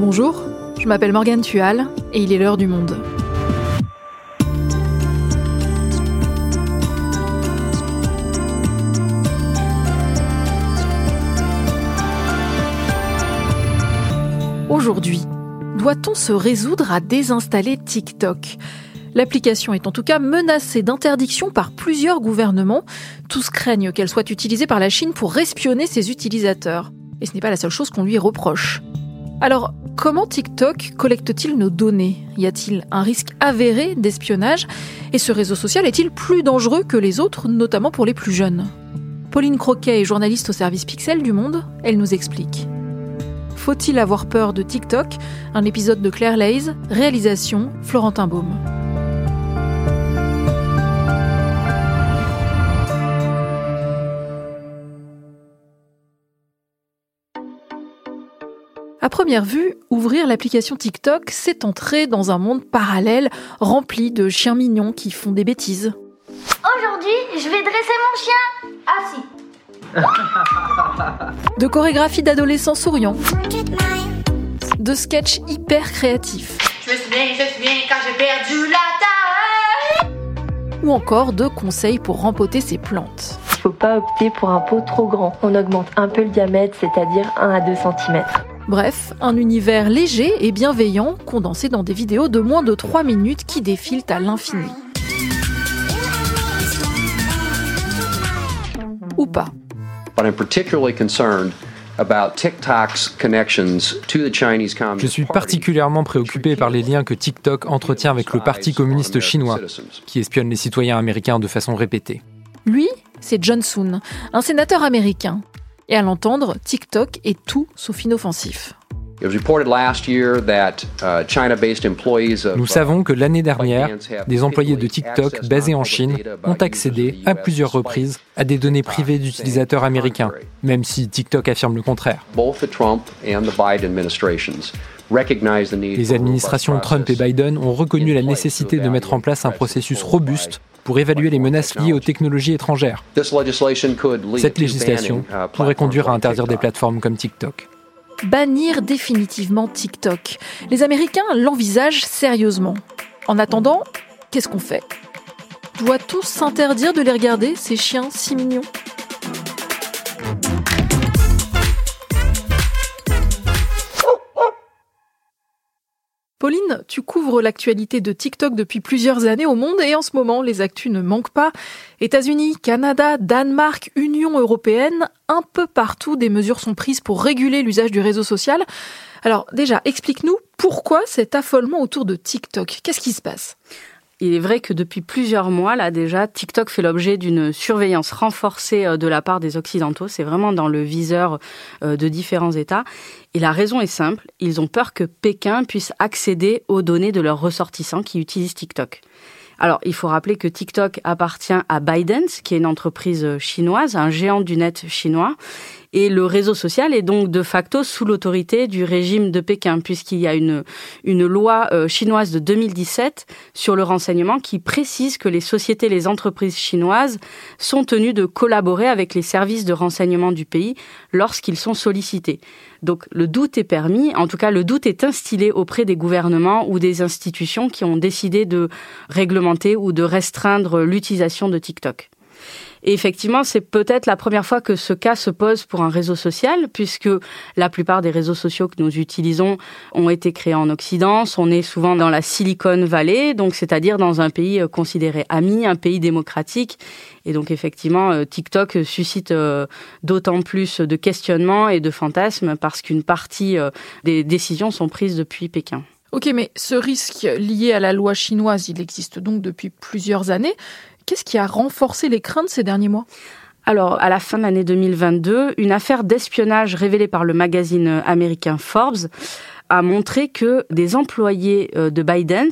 Bonjour, je m'appelle Morgane Tual et il est l'heure du monde. Aujourd'hui, doit-on se résoudre à désinstaller TikTok? L'application est en tout cas menacée d'interdiction par plusieurs gouvernements. Tous craignent qu'elle soit utilisée par la Chine pour espionner ses utilisateurs. Et ce n'est pas la seule chose qu'on lui reproche. Alors, comment TikTok collecte-t-il nos données? Y a-t-il un risque avéré d'espionnage? Et ce réseau social est-il plus dangereux que les autres, notamment pour les plus jeunes? Pauline Croquet est journaliste au service Pixel du Monde. Elle nous explique. Faut-il avoir peur de TikTok? Un épisode de Claire Lays, réalisation Florentin Baume. À première vue, ouvrir l'application TikTok, c'est entrer dans un monde parallèle rempli de chiens mignons qui font des bêtises. Aujourd'hui, je vais dresser mon chien. Assis. De chorégraphies d'adolescents souriants. De sketchs hyper créatifs. Je me souviens, je me souviens quand j'ai perdu la taille. Ou encore de conseils pour rempoter ses plantes. Il faut pas opter pour un pot trop grand. On augmente un peu le diamètre, c'est-à-dire 1 à 2 cm. Bref, un univers léger et bienveillant condensé dans des vidéos de moins de 3 minutes qui défilent à l'infini. Ou pas. Je suis particulièrement préoccupé par les liens que TikTok entretient avec le Parti communiste chinois, qui espionne les citoyens américains de façon répétée. Lui, c'est John Soon, un sénateur américain. Et à l'entendre, TikTok est tout sauf inoffensif. Nous savons que l'année dernière, des employés de TikTok basés en Chine ont accédé à plusieurs reprises à des données privées d'utilisateurs américains, même si TikTok affirme le contraire. Les administrations Trump et Biden ont reconnu la nécessité de mettre en place un processus robuste pour évaluer les menaces liées aux technologies étrangères. Cette législation pourrait conduire à interdire des plateformes comme TikTok bannir définitivement TikTok. Les Américains l'envisagent sérieusement. En attendant, qu'est-ce qu'on fait? Doit-on s'interdire de les regarder, ces chiens si mignons? Pauline, tu couvres l'actualité de TikTok depuis plusieurs années au monde et en ce moment, les actus ne manquent pas. États-Unis, Canada, Danemark, Union européenne, un peu partout, des mesures sont prises pour réguler l'usage du réseau social. Alors déjà, explique-nous pourquoi cet affolement autour de TikTok Qu'est-ce qui se passe? Il est vrai que depuis plusieurs mois, là déjà, TikTok fait l'objet d'une surveillance renforcée euh, de la part des Occidentaux. C'est vraiment dans le viseur euh, de différents États. Et la raison est simple, ils ont peur que Pékin puisse accéder aux données de leurs ressortissants qui utilisent TikTok. Alors, il faut rappeler que TikTok appartient à ByteDance, qui est une entreprise chinoise, un géant du net chinois. Et le réseau social est donc de facto sous l'autorité du régime de Pékin, puisqu'il y a une, une loi euh, chinoise de 2017 sur le renseignement qui précise que les sociétés, les entreprises chinoises sont tenues de collaborer avec les services de renseignement du pays lorsqu'ils sont sollicités. Donc le doute est permis, en tout cas le doute est instillé auprès des gouvernements ou des institutions qui ont décidé de réglementer ou de restreindre l'utilisation de TikTok. Et effectivement, c'est peut-être la première fois que ce cas se pose pour un réseau social, puisque la plupart des réseaux sociaux que nous utilisons ont été créés en Occident. On est souvent dans la Silicon Valley, donc c'est-à-dire dans un pays euh, considéré ami, un pays démocratique. Et donc effectivement, euh, TikTok suscite euh, d'autant plus de questionnements et de fantasmes parce qu'une partie des décisions sont prises depuis Pékin. Ok, mais ce risque lié à la loi chinoise, il existe donc depuis plusieurs années. Qu'est-ce qui a renforcé les craintes ces derniers mois? Alors, à la fin de l'année 2022, une affaire d'espionnage révélée par le magazine américain Forbes a montré que des employés euh, de Biden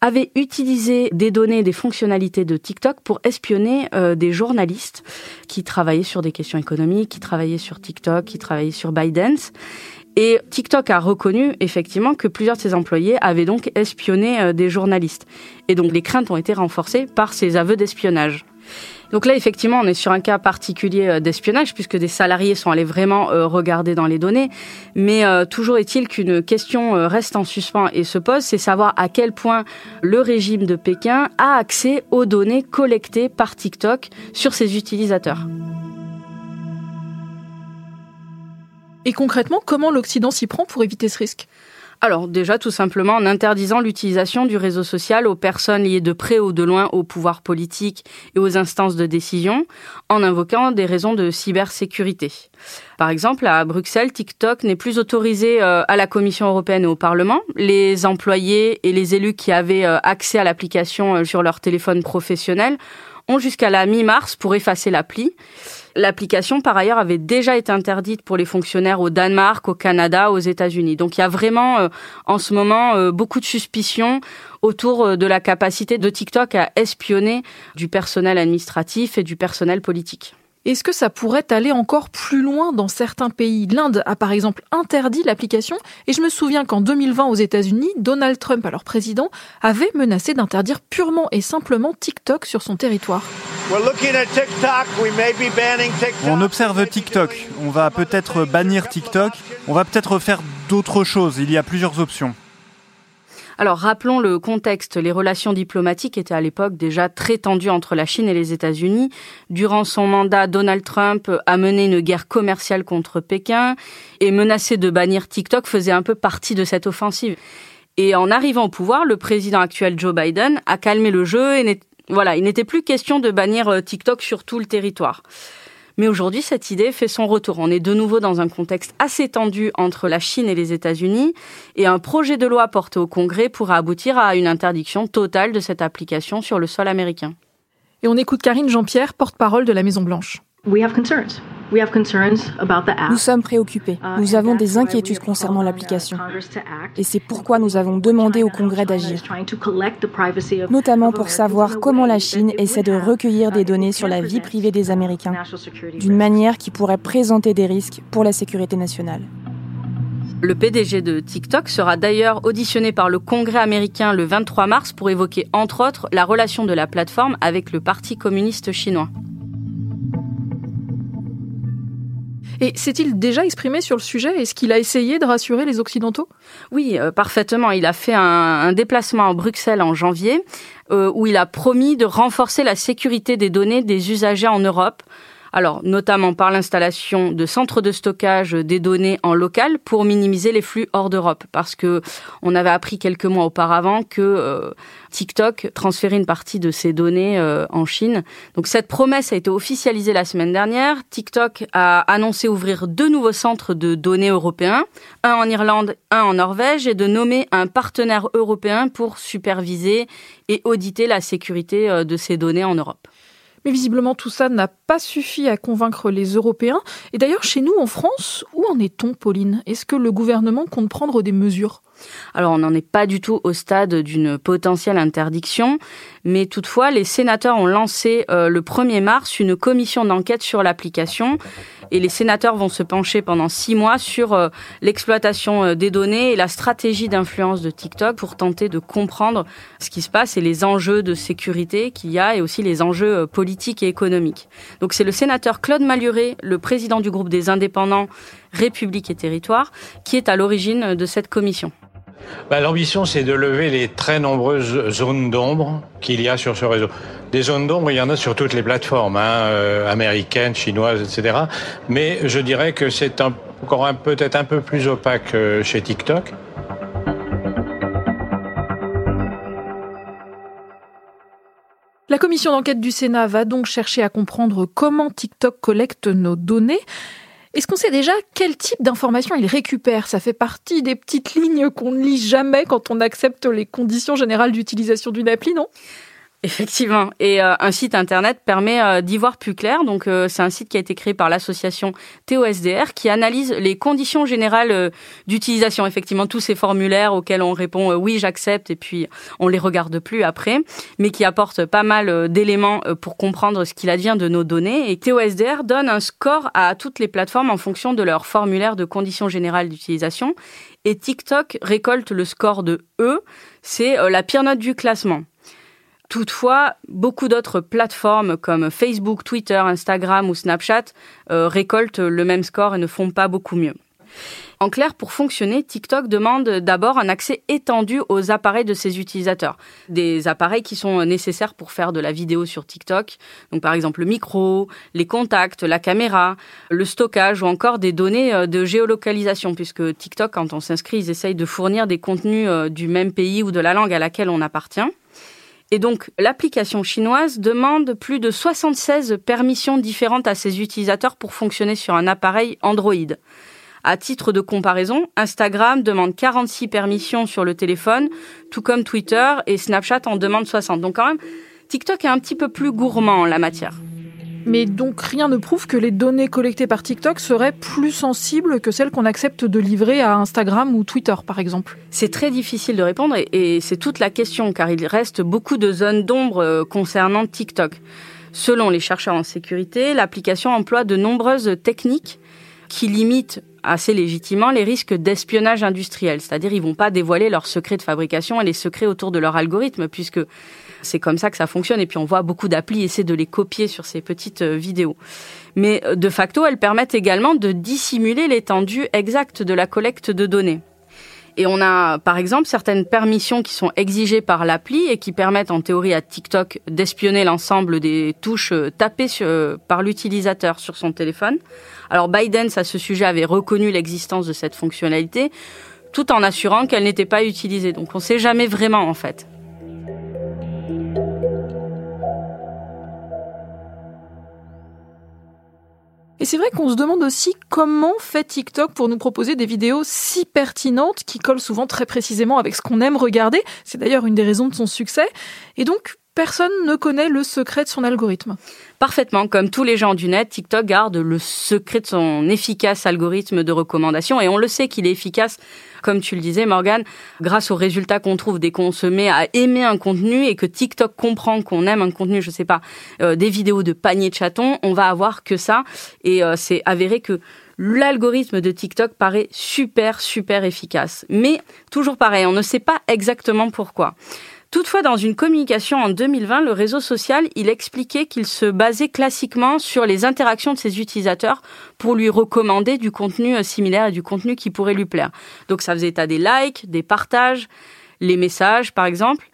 avaient utilisé des données des fonctionnalités de TikTok pour espionner euh, des journalistes qui travaillaient sur des questions économiques, qui travaillaient sur TikTok, qui travaillaient sur Biden. Et TikTok a reconnu effectivement que plusieurs de ses employés avaient donc espionné euh, des journalistes. Et donc les craintes ont été renforcées par ces aveux d'espionnage. Donc là, effectivement, on est sur un cas particulier euh, d'espionnage puisque des salariés sont allés vraiment euh, regarder dans les données. Mais toujours est-il qu'une question reste en suspens et se pose, c'est savoir à quel point le régime de Pékin a accès aux données collectées par TikTok sur ses utilisateurs. Et concrètement, comment l'Occident s'y prend pour éviter ce risque? Alors déjà tout simplement en interdisant l'utilisation du réseau social aux personnes liées de près ou de loin au pouvoir politique et aux instances de décision, en invoquant des raisons de cybersécurité. Par exemple, à Bruxelles, TikTok n'est plus autorisé euh, à la Commission européenne et au Parlement. Les employés et les élus qui avaient euh, accès à l'application euh, sur leur téléphone professionnel jusqu'à la mi-mars pour effacer l'appli. L'application, par ailleurs, avait déjà été interdite pour les fonctionnaires au Danemark, au Canada, aux États-Unis. Donc il y a vraiment, euh, en ce moment, euh, beaucoup de suspicions autour euh, de la capacité de TikTok à espionner du personnel administratif et du personnel politique. Est-ce que ça pourrait aller encore plus loin dans certains pays? L'Inde a par exemple interdit l'application et je me souviens qu'en 2020 aux États-Unis, Donald Trump, alors président, avait menacé d'interdire purement et simplement TikTok sur son territoire. On observe TikTok. On va peut-être bannir TikTok. On va peut-être faire d'autres choses. Il y a plusieurs options. Alors rappelons le contexte. Les relations diplomatiques étaient à l'époque déjà très tendues entre la Chine et les États-Unis. Durant son mandat, Donald Trump a mené une guerre commerciale contre Pékin et menacé de bannir TikTok faisait un peu partie de cette offensive. Et en arrivant au pouvoir, le président actuel Joe Biden a calmé le jeu et voilà, il n'était plus question de bannir euh, TikTok sur tout le territoire. Mais aujourd'hui, cette idée fait son retour. On est de nouveau dans un contexte assez tendu entre la Chine et les États-Unis et un projet de loi porté au Congrès pourra aboutir à une interdiction totale de cette application sur le sol américain. Et on écoute Karine Jean-Pierre, porte-parole de la Maison-Blanche. Nous sommes préoccupés. Uh, nous avons des inquiétudes concernant l'application. Et c'est pourquoi nous avons demandé au Congrès d'agir, notamment pour savoir comment la Chine essaie de recueillir des données sur la vie privée des Américains d'une manière qui pourrait présenter des risques pour la sécurité nationale. Le PDG de TikTok sera d'ailleurs auditionné par le Congrès américain le 23 mars pour évoquer entre autres la relation de la plateforme avec le Parti communiste chinois. Et s'est-il déjà exprimé sur le sujet? Est-ce qu'il a essayé de rassurer les Occidentaux? Oui, euh, parfaitement. Il a fait un, déplacement à Bruxelles en janvier euh, où il a promis de renforcer la sécurité des données des usagers en Europe alors, notamment par l'installation de centres de stockage des données en local pour minimiser les flux hors d'Europe. Parce que on avait appris quelques mois auparavant que euh, TikTok transférait une partie de ses données euh, en Chine. Donc, cette promesse a été officialisée la semaine dernière. TikTok a annoncé ouvrir deux nouveaux centres de données européens, un en Irlande, un en Norvège, et de nommer un partenaire européen pour superviser et auditer la sécurité euh, de ces données en Europe. Mais visiblement, tout ça n'a pas suffi à convaincre les Européens. Et d'ailleurs, chez nous, en France, où en est-on, Pauline? Est-ce que le gouvernement compte prendre des mesures? Alors on n'en est pas du tout au stade d'une potentielle interdiction, mais toutefois les sénateurs ont lancé euh, le 1er mars une commission d'enquête sur l'application et les sénateurs vont se pencher pendant six mois sur euh, l'exploitation euh, des données et la stratégie d'influence de TikTok pour tenter de comprendre ce qui se passe et les enjeux de sécurité qu'il y a et aussi les enjeux politiques et économiques. Donc c'est le sénateur Claude Maluré, le président du groupe des indépendants République et Territoire, qui est à l'origine de cette commission. Bah, l'ambition, c'est de lever les très nombreuses zones d'ombre qu'il y a sur ce réseau. Des zones d'ombre, il y en a sur toutes les plateformes, hein, euh, américaines, chinoises, etc. Mais je dirais que c'est encore peut-être un peu plus opaque euh, chez TikTok. La commission d'enquête du Sénat va donc chercher à comprendre comment TikTok collecte nos données. Est-ce qu'on sait déjà quel type d'informations il récupère? Ça fait partie des petites lignes qu'on ne lit jamais quand on accepte les conditions générales d'utilisation d'une appli, non? Effectivement. Et euh, un site internet permet euh, d'y voir plus clair. Donc euh, c'est un site qui a été créé par l'association TOSDR qui analyse les conditions générales d'utilisation. Effectivement, tous ces formulaires auxquels on répond oui, j'accepte et puis on les regarde plus après, mais qui apporte pas mal d'éléments pour comprendre ce qu'il advient de nos données. Et TOSDR donne un score à toutes les plateformes en fonction de leur formulaire de conditions générales d'utilisation. Et TikTok récolte le score de E, c'est la pire note du classement. Toutefois, beaucoup d'autres plateformes comme Facebook, Twitter, Instagram ou Snapchat euh, récoltent le même score et ne font pas beaucoup mieux. En clair, pour fonctionner, TikTok demande d'abord un accès étendu aux appareils de ses utilisateurs. Des appareils qui sont nécessaires pour faire de la vidéo sur TikTok. Donc par exemple le micro, les contacts, la caméra, le stockage ou encore des données euh, de géolocalisation puisque TikTok, quand on s'inscrit, ils essayent de fournir des contenus euh, du même pays ou de la langue à laquelle on appartient. Et donc, l'application chinoise demande plus de 76 permissions différentes à ses utilisateurs pour fonctionner sur un appareil Android. À titre de comparaison, Instagram demande 46 permissions sur le téléphone, tout comme Twitter et Snapchat en demande 60. Donc quand même, TikTok est un petit peu plus gourmand en la matière. Mais donc rien ne prouve que les données collectées par TikTok seraient plus sensibles que celles qu'on accepte de livrer à Instagram ou Twitter, par exemple C'est très difficile de répondre et, c'est toute la question, car il reste beaucoup de zones d'ombre euh, concernant TikTok. Selon les chercheurs en sécurité, l'application emploie de nombreuses techniques qui limitent assez légitimement les risques d'espionnage industriel. C'est-à-dire, ils vont pas dévoiler leurs secrets de fabrication et les secrets autour de leur algorithme, puisque c'est comme ça que ça fonctionne. Et puis, on voit beaucoup d'applis essayer de les copier sur ces petites euh, vidéos. Mais euh, de facto, elles permettent également de dissimuler l'étendue exacte de la collecte de données. Et on a, par exemple, certaines permissions qui sont exigées par l'appli et qui permettent en théorie à TikTok d'espionner l'ensemble des touches euh, tapées par l'utilisateur sur son téléphone. Alors Biden, à ce sujet, avait reconnu l'existence de cette fonctionnalité, tout en assurant qu'elle n'était pas utilisée. Donc on ne sait jamais vraiment en fait. Et c'est vrai qu'on se demande aussi comment fait TikTok pour nous proposer des vidéos si pertinentes qui collent souvent très précisément avec ce qu'on aime regarder. C'est d'ailleurs une des raisons de son succès. Et donc, personne ne connaît le secret de son algorithme. Parfaitement, comme tous les gens du net, TikTok garde le secret de son efficace algorithme de recommandation et on le sait qu'il est efficace, comme tu le disais Morgan, grâce aux résultats qu'on trouve dès qu'on se met à aimer un contenu et que TikTok comprend qu'on aime un contenu, je sais pas, euh, des vidéos de panier de chatons, on va avoir que ça et euh, c'est avéré que l'algorithme de TikTok paraît super super efficace. Mais toujours pareil, on ne sait pas exactement pourquoi. Toutefois, dans une communication en 2020, le réseau social, il expliquait qu'il se basait classiquement sur les interactions de ses utilisateurs pour lui recommander du contenu euh, similaire et du contenu qui pourrait lui plaire. Donc ça faisait état des likes, des partages, les messages par exemple,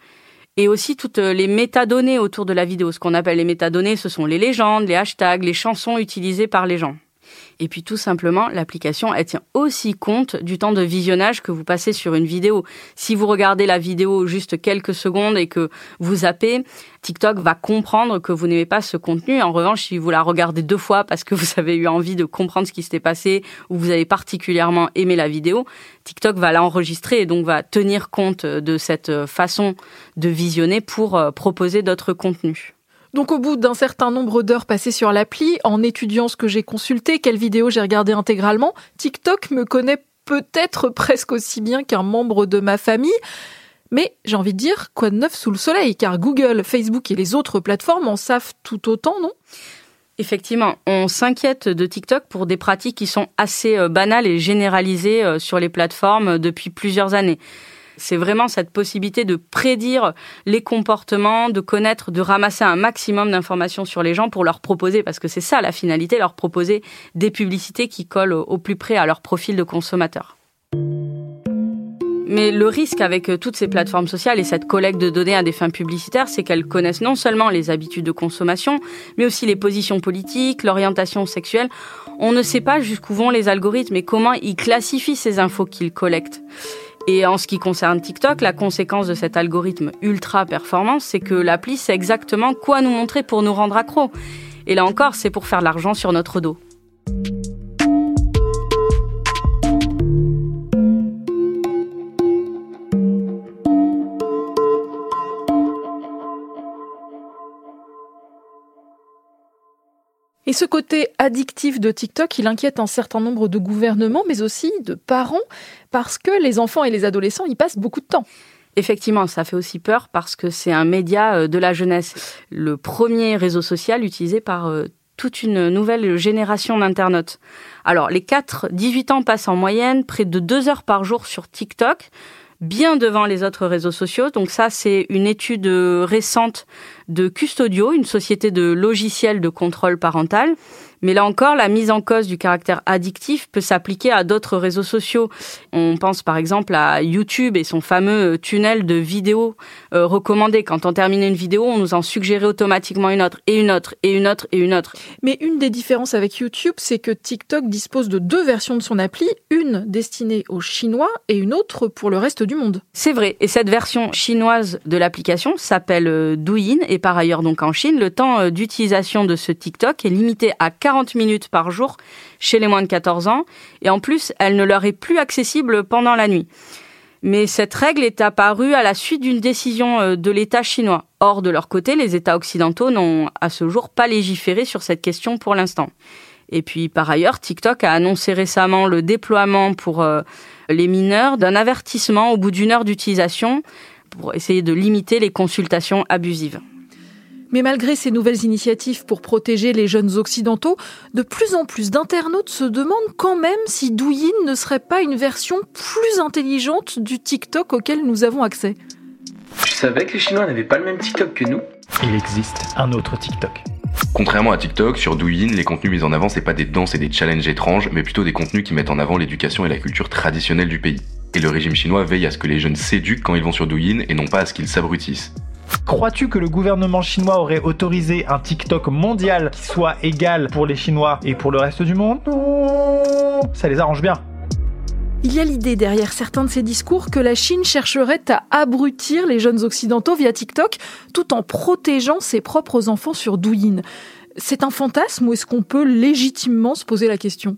et aussi toutes euh, les métadonnées autour de la vidéo. Ce qu'on appelle les métadonnées, ce sont les légendes, les hashtags, les chansons utilisées par les gens. Et puis tout simplement, l'application, elle tient aussi compte du temps de visionnage que vous passez sur une vidéo. Si vous regardez la vidéo juste quelques secondes et que vous zappez, TikTok va comprendre que vous n'aimez pas ce contenu. En revanche, si vous la regardez deux fois parce que vous avez eu envie de comprendre ce qui s'était passé ou vous avez particulièrement aimé la vidéo, TikTok va l'enregistrer et donc va tenir compte de cette façon de visionner pour euh, proposer d'autres contenus. Donc au bout d'un certain nombre d'heures passées sur l'appli, en étudiant ce que j'ai consulté, quelles vidéos j'ai regardées intégralement, TikTok me connaît peut-être presque aussi bien qu'un membre de ma famille. Mais j'ai envie de dire, quoi de neuf sous le soleil? Car Google, Facebook et les autres plateformes en savent tout autant, non? Effectivement, on s'inquiète de TikTok pour des pratiques qui sont assez euh, banales et généralisées euh, sur les plateformes depuis plusieurs années. C'est vraiment cette possibilité de prédire les comportements, de connaître, de ramasser un maximum d'informations sur les gens pour leur proposer, parce que c'est ça la finalité, leur proposer des publicités qui collent au plus près à leur profil de consommateur. Mais le risque avec euh, toutes ces plateformes sociales et cette collecte de données à des fins publicitaires, c'est qu'elles connaissent non seulement les habitudes de consommation, mais aussi les positions politiques, l'orientation sexuelle. On ne sait pas jusqu'où vont les algorithmes et comment ils classifient ces infos qu'ils collectent. Et en ce qui concerne TikTok, la conséquence de cet algorithme ultra performant, c'est que l'appli sait exactement quoi nous montrer pour nous rendre accro. Et là encore, c'est pour faire l'argent sur notre dos. Et ce côté addictif de TikTok, il inquiète un certain nombre de gouvernements, mais aussi de parents, parce que les enfants et les adolescents y passent beaucoup de temps. Effectivement, ça fait aussi peur parce que c'est un média euh, de la jeunesse, le premier réseau social utilisé par euh, toute une nouvelle génération d'internautes. Alors, les 4-18 ans passent en moyenne près de 2 heures par jour sur TikTok, bien devant les autres réseaux sociaux. Donc ça, c'est une étude récente de Custodio, une société de logiciels de contrôle parental. Mais là encore, la mise en cause du caractère addictif peut s'appliquer à d'autres réseaux sociaux. On pense par exemple à YouTube et son fameux tunnel de vidéos euh, recommandées. Quand on terminait une vidéo, on nous en suggérait automatiquement une autre, et une autre, et une autre, et une autre. Mais une des différences avec YouTube, c'est que TikTok dispose de deux versions de son appli, une destinée aux Chinois et une autre pour le reste du monde. C'est vrai, et cette version chinoise de l'application s'appelle euh, Douyin, et par ailleurs donc en Chine, le temps euh, d'utilisation de ce TikTok est limité à 40 minutes par jour chez les moins de 14 ans, et en plus, elle ne leur est plus accessible pendant la nuit. Mais cette règle est apparue à la suite d'une décision euh, de l'État chinois. Or, de leur côté, les États occidentaux n'ont à ce jour pas légiféré sur cette question pour l'instant. Et puis, par ailleurs, TikTok a annoncé récemment le déploiement pour euh, les mineurs d'un avertissement au bout d'une heure d'utilisation pour essayer de limiter les consultations abusives. Mais malgré ces nouvelles initiatives pour protéger les jeunes occidentaux, de plus en plus d'internautes se demandent quand même si Douyin ne serait pas une version plus intelligente du TikTok auquel nous avons accès. Tu savais que les Chinois n'avaient pas le même TikTok que nous? Il existe un autre TikTok. Contrairement à TikTok, sur Douyin, les contenus mis en avant, c'est pas des danses et des challenges étranges, mais plutôt des contenus qui mettent en avant l'éducation et la culture traditionnelle du pays. Et le régime chinois veille à ce que les jeunes s'éduquent quand ils vont sur Douyin et non pas à ce qu'ils s'abrutissent. Crois-tu que le gouvernement chinois aurait autorisé un TikTok mondial qui soit égal pour les Chinois et pour le reste du monde Non Ça les arrange bien. Il y a l'idée derrière certains de ces discours que la Chine chercherait à abrutir les jeunes occidentaux via TikTok tout en protégeant ses propres enfants sur Douyin. C'est un fantasme ou est-ce qu'on peut légitimement se poser la question?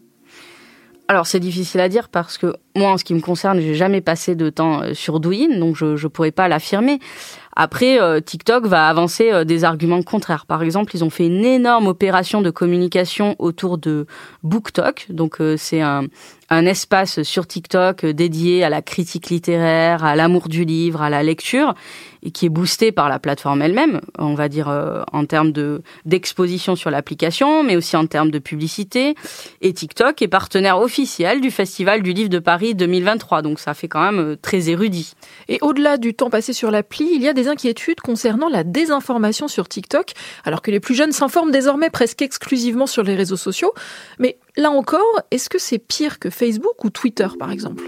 Alors c'est difficile à dire parce que moi en ce qui me concerne, j'ai jamais passé de temps euh, sur Douyin, donc je ne pourrais pas l'affirmer. Après, euh, TikTok va avancer euh, des arguments contraires. Par exemple, ils ont fait une énorme opération de communication autour de BookTok. Donc, c'est un, espace sur TikTok dédié à la critique littéraire, à l'amour du livre, à la lecture, et qui est boosté par la plateforme elle-même, on va dire euh, en termes de d'exposition sur l'application, mais aussi en termes de publicité. Et TikTok est partenaire officiel du Festival du Livre de Paris 2023, donc ça fait quand même euh, très érudit. Et au-delà du temps passé sur l'appli, il y a des inquiétudes concernant la désinformation sur TikTok, alors que les plus jeunes s'informent désormais presque exclusivement sur les réseaux sociaux. Mais Là encore, est-ce que c'est pire que Facebook ou Twitter, par exemple?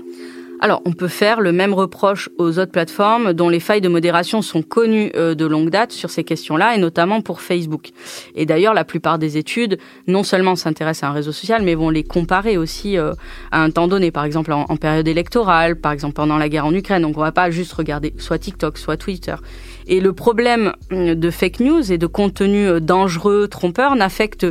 Alors, on peut faire le même reproche aux autres plateformes dont les failles de modération sont connues euh, de longue date sur ces questions-là, et notamment pour Facebook. Et d'ailleurs, la plupart des études, non seulement s'intéressent à un réseau social, mais vont les comparer aussi euh, à un temps donné, par exemple en, période électorale, par exemple pendant la guerre en Ukraine. Donc, on va pas juste regarder soit TikTok, soit Twitter. Et le problème euh, de fake news et de contenu dangereux, trompeur, n'affecte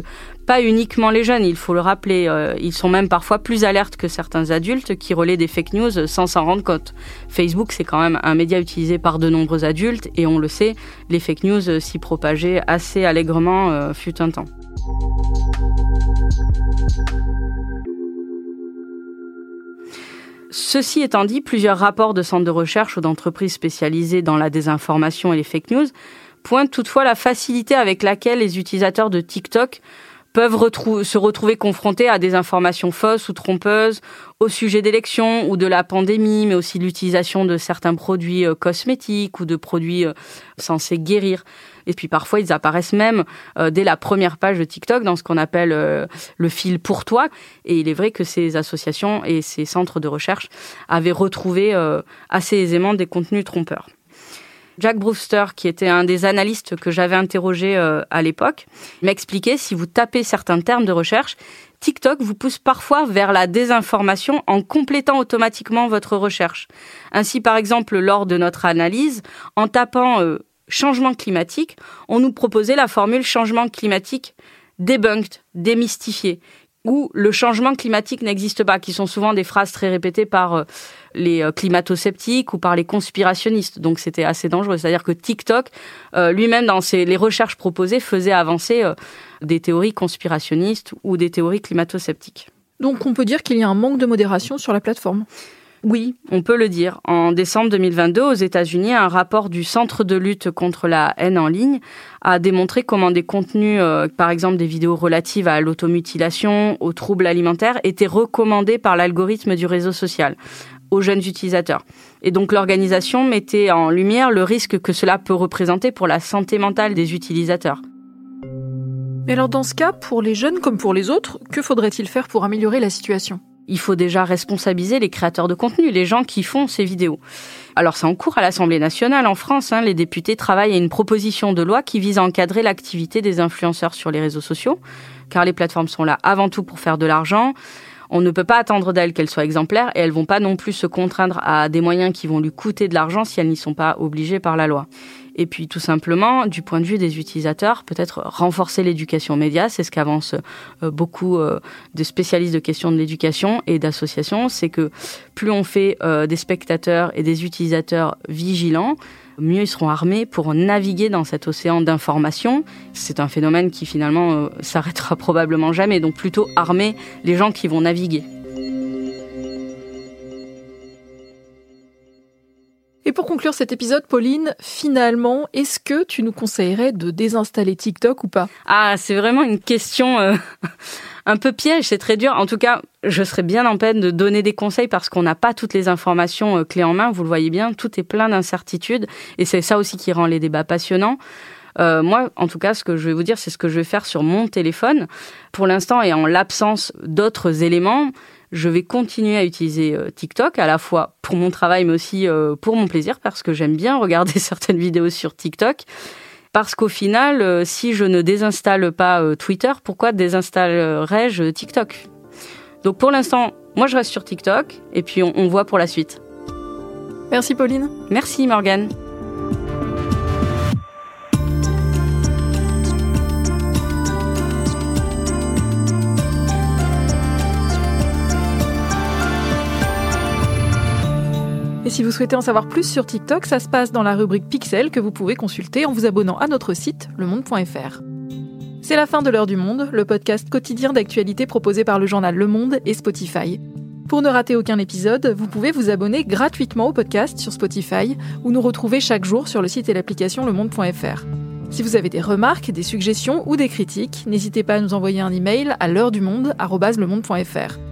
pas uniquement les jeunes, il faut le rappeler. Euh, ils sont même parfois plus alertes que certains adultes qui relaient des fake news sans s'en rendre compte. Facebook, c'est quand même un média utilisé par de nombreux adultes et on le sait, les fake news s'y propageaient assez allègrement euh, fut un temps. Ceci étant dit, plusieurs rapports de centres de recherche ou d'entreprises spécialisées dans la désinformation et les fake news pointent toutefois la facilité avec laquelle les utilisateurs de TikTok peuvent se retrouver confrontés à des informations fausses ou trompeuses au sujet d'élections ou de la pandémie, mais aussi l'utilisation de certains produits euh, cosmétiques ou de produits euh, censés guérir. Et puis parfois, ils apparaissent même euh, dès la première page de TikTok dans ce qu'on appelle le fil pour toi. Et il est vrai que ces associations et ces centres de recherche avaient retrouvé assez aisément des contenus trompeurs. Jack Brewster, qui était un des analystes que j'avais interrogé euh, à l'époque, m'expliquait si vous tapez certains termes de recherche, TikTok vous pousse parfois vers la désinformation en complétant automatiquement votre recherche. Ainsi, par exemple, lors de notre analyse, en tapant euh, changement climatique, on nous proposait la formule changement climatique debunked, démystifié, où le changement climatique n'existe pas, qui sont souvent des phrases très répétées par euh, les euh, climato-sceptiques ou par les conspirationnistes. Donc c'était assez dangereux. C'est-à-dire que TikTok, euh, lui-même, dans ses, les recherches proposées, faisait avancer des théories conspirationnistes ou des théories climato-sceptiques. Donc on peut dire qu'il y a un manque de modération sur la plateforme. Oui, on peut le dire. En décembre 2022, aux États-Unis, un rapport du Centre de lutte contre la haine en ligne a démontré comment des contenus, euh, par exemple des vidéos relatives à l'automutilation, aux troubles alimentaires, étaient recommandés par l'algorithme du réseau social. aux jeunes utilisateurs. Et donc l'organisation mettait en lumière le risque que cela peut représenter pour la santé mentale des utilisateurs. Mais alors dans ce cas, pour les jeunes comme pour les autres, que faudrait-il faire pour améliorer la situation? Il faut déjà responsabiliser les créateurs de contenu, les gens qui font ces vidéos. Alors c'est en cours à l'Assemblée nationale en France. Hein, les députés travaillent à une proposition de loi qui vise à encadrer l'activité des influenceurs sur les réseaux sociaux, car les plateformes sont là avant tout pour faire de l'argent. On ne peut pas attendre d'elles qu'elles soient exemplaires et elles vont pas non plus se contraindre à des moyens qui vont lui coûter de l'argent si elles n'y sont pas obligées par la loi. Et puis tout simplement, du point de vue des utilisateurs, peut-être renforcer l'éducation média, c'est ce qu'avancent euh, beaucoup euh, de spécialistes de questions de l'éducation et d'associations, c'est que plus on fait euh, des spectateurs et des utilisateurs vigilants, mieux ils seront armés pour naviguer dans cet océan d'informations. C'est un phénomène qui finalement s'arrêtera probablement jamais, donc plutôt armer les gens qui vont naviguer. Et pour conclure cet épisode, Pauline, finalement, est-ce que tu nous conseillerais de désinstaller TikTok ou pas? Ah, c'est vraiment une question euh, un peu piège, c'est très dur. En tout cas, je serais bien en peine de donner des conseils parce qu'on n'a pas toutes les informations euh, clés en main. Vous le voyez bien, tout est plein d'incertitudes et c'est ça aussi qui rend les débats passionnants. Euh, moi, en tout cas, ce que je vais vous dire, c'est ce que je vais faire sur mon téléphone. Pour l'instant, et en l'absence d'autres éléments, je vais continuer à utiliser euh, TikTok, à la fois pour mon travail, mais aussi euh, pour mon plaisir, parce que j'aime bien regarder certaines vidéos sur TikTok. Parce qu'au final, euh, si je ne désinstalle pas Twitter, pourquoi désinstallerais-je TikTok? Donc pour l'instant, moi je reste sur TikTok, et puis on, on voit pour la suite. Merci Pauline. Merci Morgane. Et si vous souhaitez en savoir plus sur TikTok, ça se passe dans la rubrique Pixel que vous pouvez consulter en vous abonnant à notre site lemonde.fr. C'est la fin de l'heure du monde, le podcast quotidien d'actualité proposé par le journal Le Monde et Spotify. Pour ne rater aucun épisode, vous pouvez vous abonner gratuitement au podcast sur Spotify ou nous retrouver chaque jour sur le site et l'application lemonde.fr. Si vous avez des remarques, des suggestions ou des critiques, n'hésitez pas à nous envoyer un email à l'heure du monde@lemonde.fr.